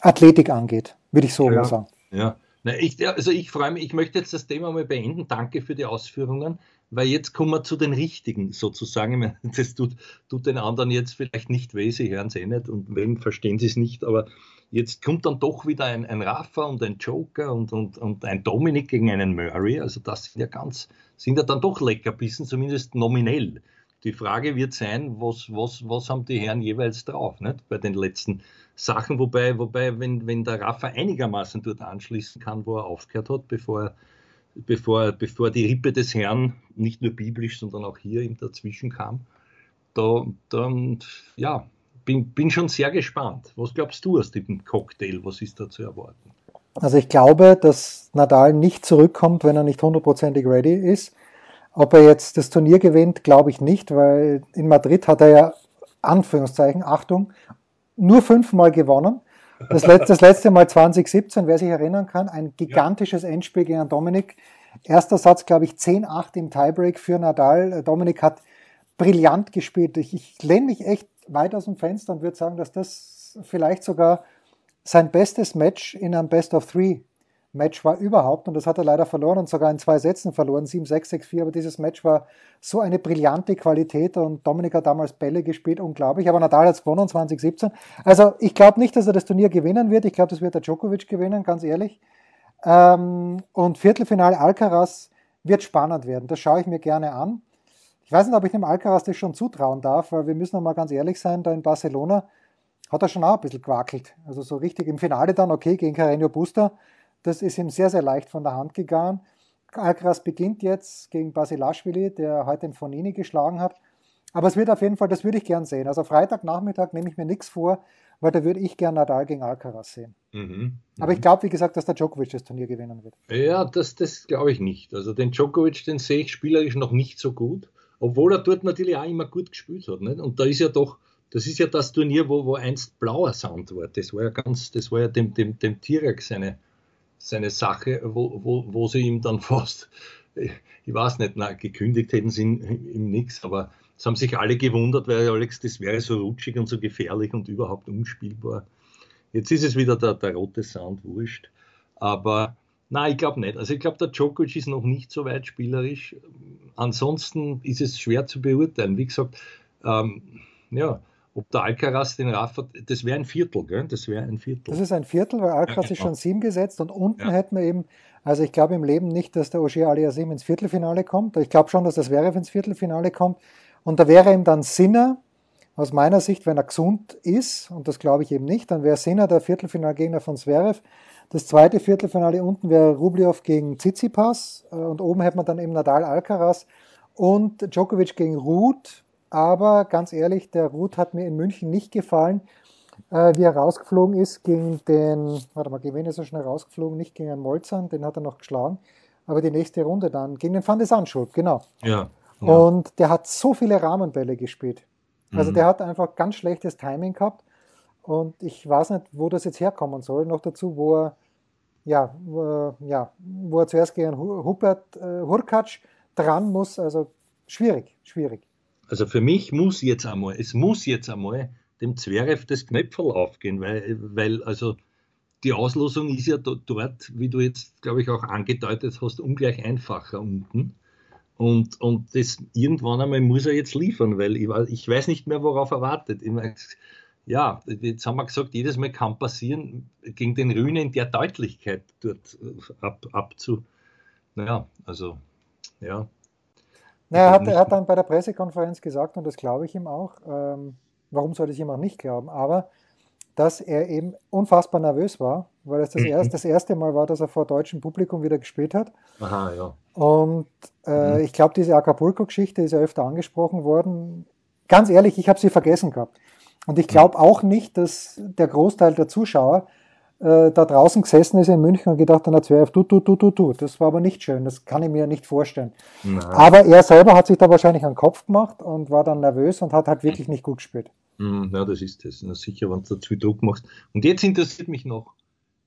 Athletik angeht, würde ich so ja, sagen. Ja, na, ich, also ich freue mich, ich möchte jetzt das Thema mal beenden. Danke für die Ausführungen, weil jetzt kommen wir zu den Richtigen sozusagen. Das tut, tut den anderen jetzt vielleicht nicht weh, sie hören es eh nicht und wenn, verstehen sie es nicht, aber jetzt kommt dann doch wieder ein, ein Rafa und ein Joker und, und, und ein Dominik gegen einen Murray. Also das sind ja ganz, sind ja dann doch Leckerbissen, zumindest nominell. Die Frage wird sein, was, was, was haben die Herren jeweils drauf, nicht? Bei den letzten Sachen, wobei, wobei wenn, wenn der Rafa einigermaßen dort anschließen kann, wo er aufgehört hat, bevor, bevor, bevor die Rippe des Herrn nicht nur biblisch, sondern auch hier ihm dazwischen kam, da, da ja, bin, bin schon sehr gespannt. Was glaubst du aus dem Cocktail? Was ist da zu erwarten? Also ich glaube, dass Nadal nicht zurückkommt, wenn er nicht hundertprozentig ready ist. Ob er jetzt das Turnier gewinnt, glaube ich nicht, weil in Madrid hat er ja Anführungszeichen, Achtung, nur fünfmal gewonnen. Das letzte, das letzte Mal 2017, wer sich erinnern kann, ein gigantisches Endspiel gegen Dominik. Erster Satz, glaube ich, 10-8 im Tiebreak für Nadal. Dominik hat brillant gespielt. Ich, ich lehne mich echt weit aus dem Fenster und würde sagen, dass das vielleicht sogar sein bestes Match in einem Best of Three Match war überhaupt, und das hat er leider verloren und sogar in zwei Sätzen verloren, 7-6, 6-4, aber dieses Match war so eine brillante Qualität. Und Dominik hat damals Bälle gespielt, unglaublich, aber Nadal hat es gewonnen 2017. Also ich glaube nicht, dass er das Turnier gewinnen wird, ich glaube, das wird der Djokovic gewinnen, ganz ehrlich. Ähm, und Viertelfinale Alcaraz wird spannend werden, das schaue ich mir gerne an. Ich weiß nicht, ob ich dem Alcaraz das schon zutrauen darf, weil wir müssen noch mal ganz ehrlich sein, da in Barcelona hat er schon auch ein bisschen gewackelt. Also so richtig im Finale dann, okay, gegen Carreño Buster, das ist ihm sehr, sehr leicht von der Hand gegangen. Alcaraz beginnt jetzt gegen Basilashvili, der heute den Fonini geschlagen hat. Aber es wird auf jeden Fall, das würde ich gern sehen. Also Freitagnachmittag nehme ich mir nichts vor, weil da würde ich gern Nadal gegen Alcaraz sehen. Mhm, Aber ich mhm. glaube, wie gesagt, dass der Djokovic das Turnier gewinnen wird. Ja, das, das glaube ich nicht. Also den Djokovic, den sehe ich spielerisch noch nicht so gut, obwohl er dort natürlich auch immer gut gespielt hat. Nicht? Und da ist ja doch, das ist ja das Turnier, wo, wo einst blauer Sound war. Das war ja ganz, das war ja dem, dem, dem Tirak seine, seine Sache, wo, wo, wo sie ihm dann fast, ich weiß nicht, na, gekündigt hätten sie ihm nichts, aber es haben sich alle gewundert, weil Alex, das wäre so rutschig und so gefährlich und überhaupt unspielbar. Jetzt ist es wieder der, der rote Sound, wurscht. Aber nein, ich glaube nicht. Also ich glaube, der Djokovic ist noch nicht so weit spielerisch. Ansonsten ist es schwer zu beurteilen. Wie gesagt, ähm, ja, ob der Alcaraz den Rafa, das wäre ein Viertel, gell? Das wäre ein Viertel. Das ist ein Viertel, weil Alcaraz ja, ist schon sieben gesetzt und unten ja. hätten wir eben, also ich glaube im Leben nicht, dass der Ogier Aliasim ins Viertelfinale kommt. Ich glaube schon, dass das Zverev ins Viertelfinale kommt. Und da wäre ihm dann Sinner, aus meiner Sicht, wenn er gesund ist, und das glaube ich eben nicht, dann wäre Sinner der Viertelfinalgegner von Zverev. Das zweite Viertelfinale unten wäre Rublev gegen Tsitsipas äh, und oben hätte man dann eben Nadal Alcaraz und Djokovic gegen Ruth aber ganz ehrlich, der Ruth hat mir in München nicht gefallen, äh, wie er rausgeflogen ist gegen den, warte mal, gegen wen ist er schnell rausgeflogen? Nicht gegen einen Molzern, den hat er noch geschlagen, aber die nächste Runde dann, gegen den Van de Sandschulp, genau. Ja, ja. Und der hat so viele Rahmenbälle gespielt. Also mhm. der hat einfach ganz schlechtes Timing gehabt und ich weiß nicht, wo das jetzt herkommen soll. Noch dazu, wo er, ja, wo, ja, wo er zuerst gegen Hubert äh, Hurkacz dran muss, also schwierig, schwierig. Also für mich muss jetzt einmal, es muss jetzt einmal dem Zverev das Knöpferl aufgehen, weil, weil also die Auslosung ist ja dort, wie du jetzt, glaube ich, auch angedeutet hast, ungleich einfacher unten. Und, und das irgendwann einmal muss er jetzt liefern, weil ich, ich weiß nicht mehr, worauf er wartet. Ich meine, ja, jetzt haben wir gesagt, jedes Mal kann passieren, gegen den Rühne in der Deutlichkeit dort ab, abzu. Naja, also, ja, naja, er, hat, er hat dann bei der Pressekonferenz gesagt, und das glaube ich ihm auch, ähm, warum sollte ich ihm auch nicht glauben, aber dass er eben unfassbar nervös war, weil es das, mhm. erst, das erste Mal war, dass er vor deutschem Publikum wieder gespielt hat. Aha, ja. Und äh, mhm. ich glaube, diese Acapulco-Geschichte ist ja öfter angesprochen worden. Ganz ehrlich, ich habe sie vergessen gehabt. Und ich glaube auch nicht, dass der Großteil der Zuschauer äh, da draußen gesessen ist in München und gedacht hat, Zverev, du, du, du, du, du. Das war aber nicht schön, das kann ich mir nicht vorstellen. Nein. Aber er selber hat sich da wahrscheinlich einen Kopf gemacht und war dann nervös und hat halt wirklich nicht gut gespielt. Hm, ja, das ist. Na, sicher, wenn du zu Druck machst. Und jetzt interessiert mich noch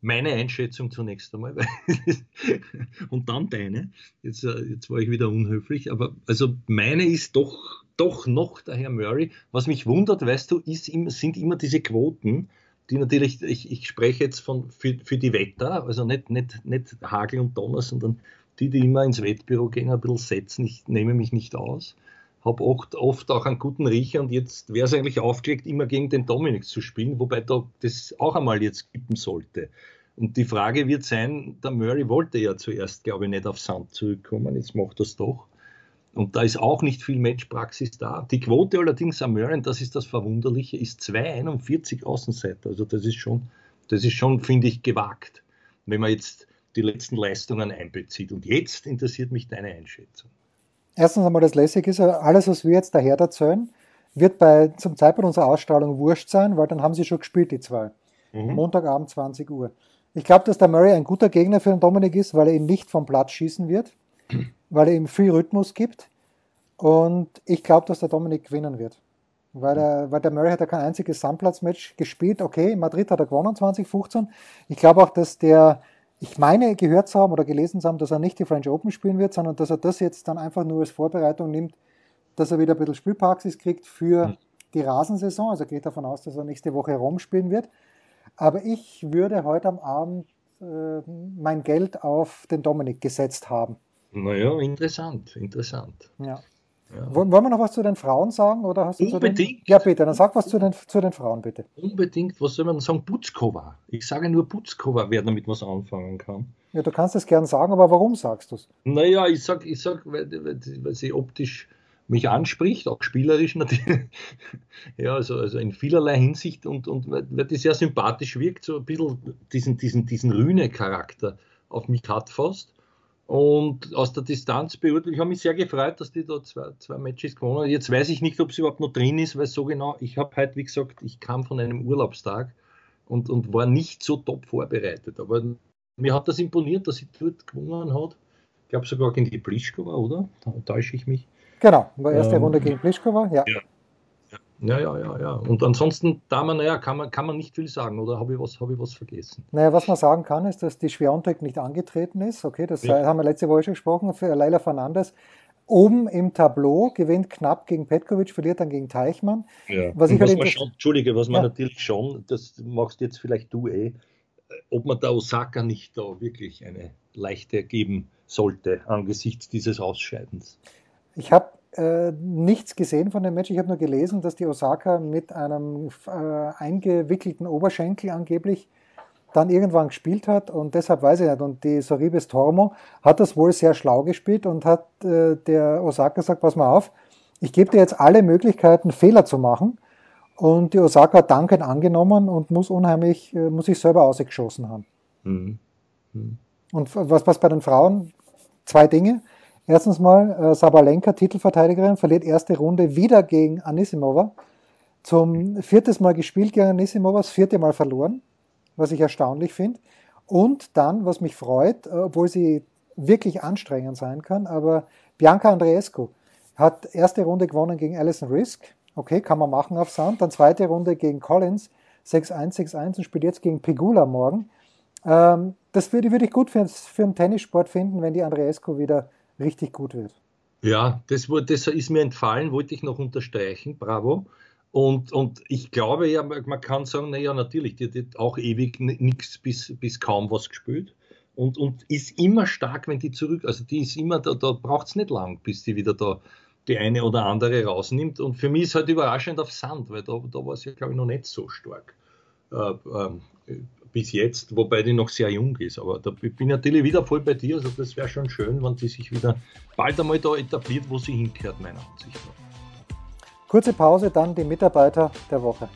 meine Einschätzung zunächst einmal und dann deine. Jetzt, äh, jetzt war ich wieder unhöflich, aber also meine ist doch, doch noch der Herr Murray. Was mich wundert, weißt du, ist, sind immer diese Quoten, die natürlich, ich, ich spreche jetzt von, für, für die Wetter, also nicht, nicht, nicht Hagel und Donner, sondern die, die immer ins Wettbüro gehen, ein bisschen setzen. Ich nehme mich nicht aus. Habe oft, oft auch einen guten Riecher und jetzt wäre es eigentlich aufgelegt, immer gegen den Dominik zu spielen, wobei da das auch einmal jetzt kippen sollte. Und die Frage wird sein, der Murray wollte ja zuerst, glaube ich, nicht auf Sand zurückkommen, jetzt macht das doch. Und da ist auch nicht viel Matchpraxis da. Die Quote allerdings am Murren, das ist das Verwunderliche, ist 2,41 Außenseiter. Also das ist schon, das ist schon, finde ich, gewagt, wenn man jetzt die letzten Leistungen einbezieht. Und jetzt interessiert mich deine Einschätzung. Erstens einmal das Lässige ist, alles, was wir jetzt daher erzählen, wird bei, zum Zeitpunkt unserer Ausstrahlung wurscht sein, weil dann haben sie schon gespielt, die zwei. Mhm. Montagabend 20 Uhr. Ich glaube, dass der Murray ein guter Gegner für den Dominik ist, weil er ihn nicht vom Platz schießen wird weil er ihm viel Rhythmus gibt. Und ich glaube, dass der Dominik gewinnen wird. Weil, er, weil der Murray hat ja kein einziges Sandplatz-Match gespielt. Okay, in Madrid hat er gewonnen, 2015. Ich glaube auch, dass der, ich meine gehört zu haben oder gelesen zu haben, dass er nicht die French Open spielen wird, sondern dass er das jetzt dann einfach nur als Vorbereitung nimmt, dass er wieder ein bisschen Spielpraxis kriegt für hm. die Rasensaison. Also geht davon aus, dass er nächste Woche Rom spielen wird. Aber ich würde heute am Abend äh, mein Geld auf den Dominik gesetzt haben. Naja, interessant, interessant. Ja. Ja. Wollen wir noch was zu den Frauen sagen? Oder hast du Unbedingt. Den... Ja, bitte, dann sag was zu den, zu den Frauen, bitte. Unbedingt, was soll man sagen? Putzkova. Ich sage nur Putzkova, wer damit was anfangen kann. Ja, du kannst es gern sagen, aber warum sagst du es? Naja, ich sag, ich sag weil, weil, weil sie optisch mich anspricht, auch spielerisch natürlich. ja, also, also in vielerlei Hinsicht und, und weil die sehr sympathisch wirkt, so ein bisschen diesen, diesen, diesen Rühne-Charakter auf mich hat fast. Und aus der Distanz beurteilt, ich habe mich sehr gefreut, dass die da zwei, zwei Matches gewonnen haben. Jetzt weiß ich nicht, ob sie überhaupt noch drin ist, weil so genau, ich habe heute, wie gesagt, ich kam von einem Urlaubstag und, und war nicht so top vorbereitet. Aber mir hat das imponiert, dass sie dort gewonnen hat. Ich glaube sogar gegen die Plischkova, oder? Da täusche ich mich. Genau, war erste ähm, Runde gegen Plischkova, ja. ja. Ja, ja, ja, ja. Und ansonsten, da man, naja, kann man, kann man nicht viel sagen, oder habe ich, was, hab ich was vergessen? Naja, was man sagen kann, ist, dass die Schwerontek nicht angetreten ist. Okay, das ja. haben wir letzte Woche schon gesprochen. Für Leila Fernandes oben im Tableau gewinnt knapp gegen Petkovic, verliert dann gegen Teichmann. Ja. Was ich was halt man schon, Entschuldige, was man ja. natürlich schon, das machst jetzt vielleicht du eh, ob man der Osaka nicht da wirklich eine leichte geben sollte angesichts dieses Ausscheidens. Ich habe äh, nichts gesehen von dem Match. Ich habe nur gelesen, dass die Osaka mit einem äh, eingewickelten Oberschenkel angeblich dann irgendwann gespielt hat und deshalb weiß ich nicht. Und die Soribes Tormo hat das wohl sehr schlau gespielt und hat äh, der Osaka gesagt, pass mal auf, ich gebe dir jetzt alle Möglichkeiten, Fehler zu machen. Und die Osaka hat dankend angenommen und muss unheimlich, äh, muss sich selber ausgeschossen haben. Mhm. Mhm. Und was, was bei den Frauen? Zwei Dinge. Erstens mal, äh, Sabalenka, Titelverteidigerin, verliert erste Runde wieder gegen Anisimova. Zum viertes Mal gespielt gegen Anisimova, das vierte Mal verloren was ich erstaunlich finde. Und dann, was mich freut, obwohl sie wirklich anstrengend sein kann, aber Bianca Andreescu hat erste Runde gewonnen gegen Alison Risk. Okay, kann man machen auf Sand. Dann zweite Runde gegen Collins, 6-1, 6-1 und spielt jetzt gegen Pegula morgen. Ähm, das würde, würde ich gut für, für einen Tennissport finden, wenn die Andreescu wieder richtig gut wird. Ja, das, das ist mir entfallen, wollte ich noch unterstreichen. Bravo. Und, und ich glaube ja, man kann sagen, naja, natürlich, die hat auch ewig nichts bis, bis kaum was gespielt. Und, und ist immer stark, wenn die zurück, also die ist immer, da, da braucht es nicht lang, bis die wieder da die eine oder andere rausnimmt. Und für mich ist halt überraschend auf Sand, weil da, da war sie, ja, glaube ich, noch nicht so stark. Äh, äh, bis jetzt, wobei die noch sehr jung ist. Aber da bin ich natürlich wieder voll bei dir. Also das wäre schon schön, wenn die sich wieder bald einmal da etabliert, wo sie hinkehrt, meiner Ansicht nach. Kurze Pause, dann die Mitarbeiter der Woche.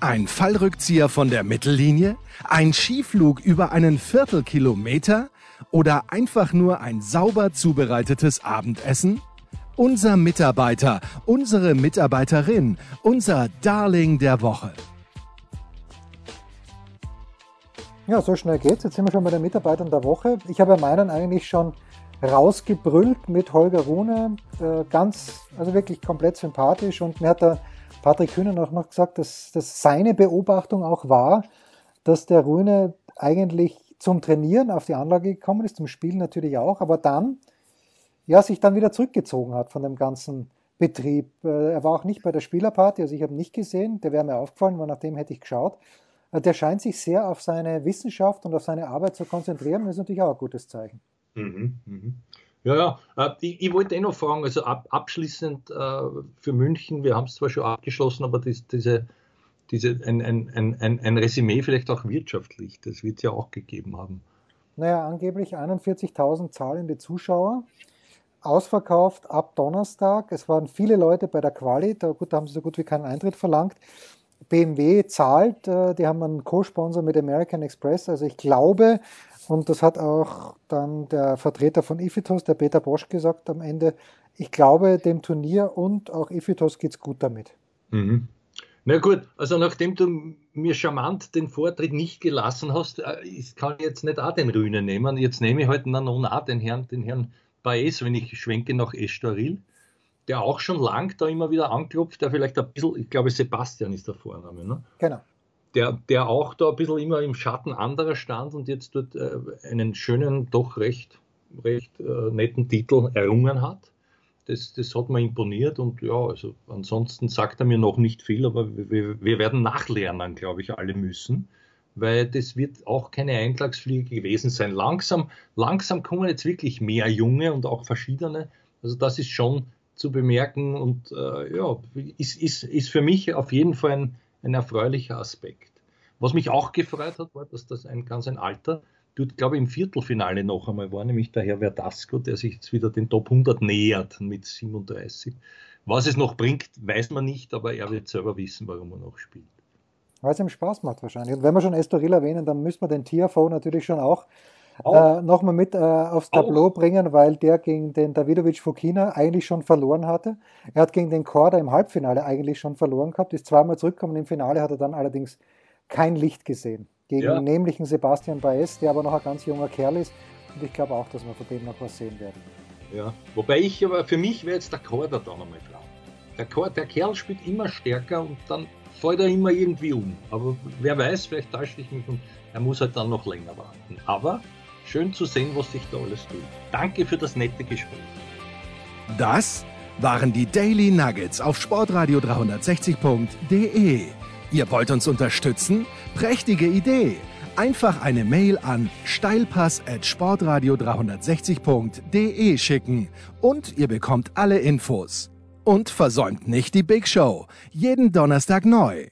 Ein Fallrückzieher von der Mittellinie? Ein Skiflug über einen Viertelkilometer? Oder einfach nur ein sauber zubereitetes Abendessen? Unser Mitarbeiter, unsere Mitarbeiterin, unser Darling der Woche. Ja, so schnell geht's. Jetzt sind wir schon bei den Mitarbeitern der Woche. Ich habe meinen eigentlich schon rausgebrüllt mit Holger Rune, äh, ganz, also wirklich komplett sympathisch. Und mir hat der Patrick Kühnen auch noch gesagt, dass, dass seine Beobachtung auch war, dass der Rune eigentlich zum Trainieren auf die Anlage gekommen ist, zum Spielen natürlich auch, aber dann, ja, sich dann wieder zurückgezogen hat von dem ganzen Betrieb. Äh, er war auch nicht bei der Spielerparty, also ich habe nicht gesehen, der wäre mir aufgefallen, weil nach dem hätte ich geschaut. Äh, der scheint sich sehr auf seine Wissenschaft und auf seine Arbeit zu konzentrieren, das ist natürlich auch ein gutes Zeichen. Mhm, mhm. Ja, ja. Äh, ich, ich, wollte eh noch fragen, also ab, abschließend äh, für München, wir haben es zwar schon abgeschlossen, aber das, diese, diese, ein, ein, ein, ein Resümee vielleicht auch wirtschaftlich, das wird es ja auch gegeben haben. Naja, angeblich 41.000 zahlende Zuschauer, ausverkauft ab Donnerstag. Es waren viele Leute bei der Quali, da, gut, da haben sie so gut wie keinen Eintritt verlangt. BMW zahlt, äh, die haben einen Co-Sponsor mit American Express. Also ich glaube, und das hat auch dann der Vertreter von Ifitos, der Peter Bosch, gesagt am Ende. Ich glaube, dem Turnier und auch Ifitos geht es gut damit. Mhm. Na gut, also nachdem du mir charmant den Vortritt nicht gelassen hast, äh, ich kann jetzt nicht auch den Rühne nehmen. Jetzt nehme ich halt dann auch den Herrn, den Herrn Baez, wenn ich schwenke nach Estoril, der auch schon lang da immer wieder anklopft, der vielleicht ein bisschen, ich glaube Sebastian ist der Vorname, ne? Genau der, der auch da ein bisschen immer im Schatten anderer stand und jetzt dort äh, einen schönen, doch recht, recht äh, netten Titel errungen hat. Das, das hat mir imponiert und ja, also ansonsten sagt er mir noch nicht viel, aber wir, wir werden nachlernen, glaube ich, alle müssen, weil das wird auch keine Eintagsfliege gewesen sein. Langsam, langsam kommen jetzt wirklich mehr Junge und auch verschiedene. Also das ist schon zu bemerken und äh, ja, ist, ist, ist für mich auf jeden Fall ein, ein erfreulicher Aspekt. Was mich auch gefreut hat, war, dass das ein ganz ein alter, dort glaube ich im Viertelfinale noch einmal war, nämlich der Herr Verdasco, der sich jetzt wieder den Top 100 nähert mit 37. Was es noch bringt, weiß man nicht, aber er wird selber wissen, warum er noch spielt. Weil es ihm Spaß macht wahrscheinlich. Und wenn wir schon Estoril erwähnen, dann müssen wir den TFO natürlich schon auch äh, nochmal mit äh, aufs Tableau auch. bringen, weil der gegen den Davidovic Fokina eigentlich schon verloren hatte. Er hat gegen den Korda im Halbfinale eigentlich schon verloren gehabt, ist zweimal zurückgekommen. Im Finale hat er dann allerdings kein Licht gesehen. Gegen ja. den nämlichen Sebastian Baez, der aber noch ein ganz junger Kerl ist. Und ich glaube auch, dass wir von dem noch was sehen werden. Ja, wobei ich aber für mich wäre jetzt der Korda da nochmal dran. Der, Chor, der Kerl spielt immer stärker und dann fällt er immer irgendwie um. Aber wer weiß, vielleicht täusche ich mich und er muss halt dann noch länger warten. Aber Schön zu sehen, was sich da alles tut. Danke für das nette Gespräch. Das waren die Daily Nuggets auf sportradio 360.de. Ihr wollt uns unterstützen? Prächtige Idee! Einfach eine Mail an steilpass@sportradio360.de schicken und ihr bekommt alle Infos. Und versäumt nicht die Big Show. Jeden Donnerstag neu.